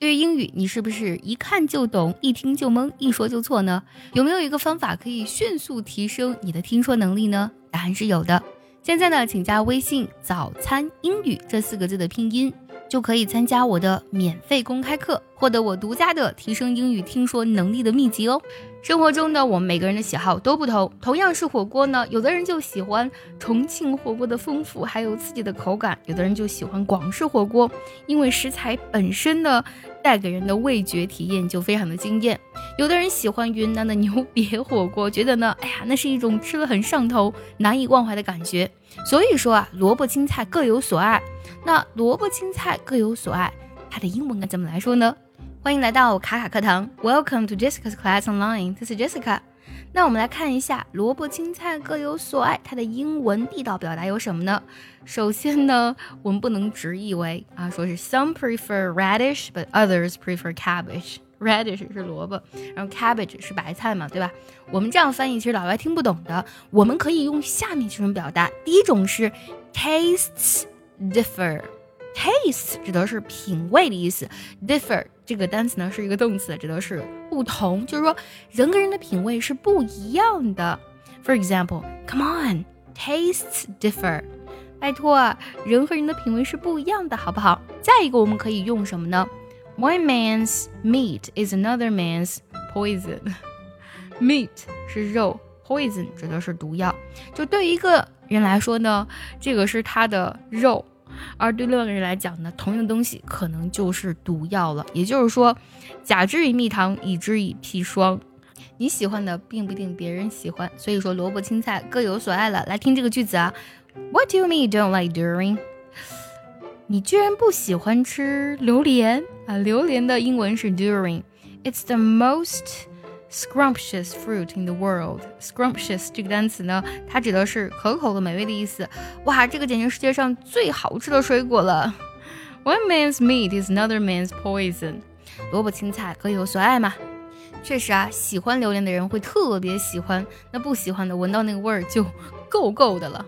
对于英语，你是不是一看就懂，一听就懵，一说就错呢？有没有一个方法可以迅速提升你的听说能力呢？答案是有的。现在呢，请加微信“早餐英语”这四个字的拼音。就可以参加我的免费公开课，获得我独家的提升英语听说能力的秘籍哦。生活中呢，我们每个人的喜好都不同，同样是火锅呢，有的人就喜欢重庆火锅的丰富还有刺激的口感，有的人就喜欢广式火锅，因为食材本身呢。带给人的味觉体验就非常的惊艳。有的人喜欢云南的牛瘪火锅，觉得呢，哎呀，那是一种吃了很上头、难以忘怀的感觉。所以说啊，萝卜青菜各有所爱。那萝卜青菜各有所爱，它的英文该怎么来说呢？欢迎来到卡卡课堂，Welcome to Jessica's Class Online。This is Jessica。那我们来看一下萝卜青菜各有所爱，它的英文地道表达有什么呢？首先呢，我们不能直译为啊，说是 some prefer radish，but others prefer cabbage。radish 是萝卜，然后 cabbage 是白菜嘛，对吧？我们这样翻译其实老外听不懂的。我们可以用下面几种表达。第一种是 tastes differ。Taste 指的是品味的意思，differ 这个单词呢是一个动词，指的是不同，就是说人跟人的品味是不一样的。For example，come on，tastes differ，拜托啊，人和人的品味是不一样的，好不好？再一个，我们可以用什么呢？One man's meat is another man's poison。Meat 是肉，poison 指的是毒药。就对于一个人来说呢，这个是他的肉。而对另外一个人来讲呢，同样的东西可能就是毒药了。也就是说，甲之以蜜糖，乙之以砒霜。你喜欢的并不一定别人喜欢，所以说萝卜青菜各有所爱了。来听这个句子啊，What do you mean don't like durian？你居然不喜欢吃榴莲啊？榴莲的英文是 durian。It's the most Scrumptious fruit in the world. Scrumptious 这个单词呢，它指的是可口的、美味的意思。哇，这个简直世界上最好吃的水果了。One man's meat is another man's poison. 萝卜青菜各有所爱嘛。确实啊，喜欢榴莲的人会特别喜欢，那不喜欢的闻到那个味儿就够够的了。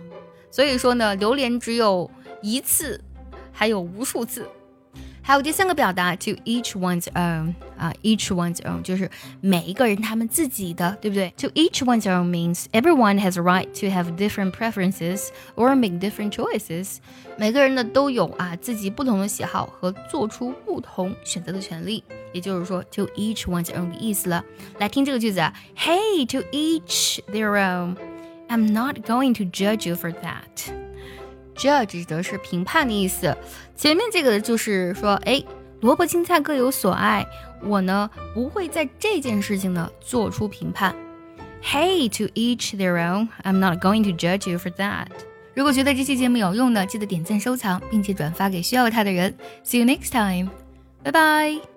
所以说呢，榴莲只有一次，还有无数次。还有第三个表达，to each one's own 啊，each one's own 就是每一个人他们自己的，对不对？To each one's own means everyone has a right to have different preferences or make different choices。每个人呢都有啊自己不同的喜好和做出不同选择的权利。也就是说，to each one's own 的意思了。来听这个句子啊，Hey, to each their own. I'm not going to judge you for that. Judge 指的是评判的意思，前面这个就是说，哎，萝卜青菜各有所爱，我呢不会在这件事情呢做出评判。Hey, to each their own. I'm not going to judge you for that. 如果觉得这期节目有用呢，记得点赞、收藏，并且转发给需要它的人。See you next time. 拜拜。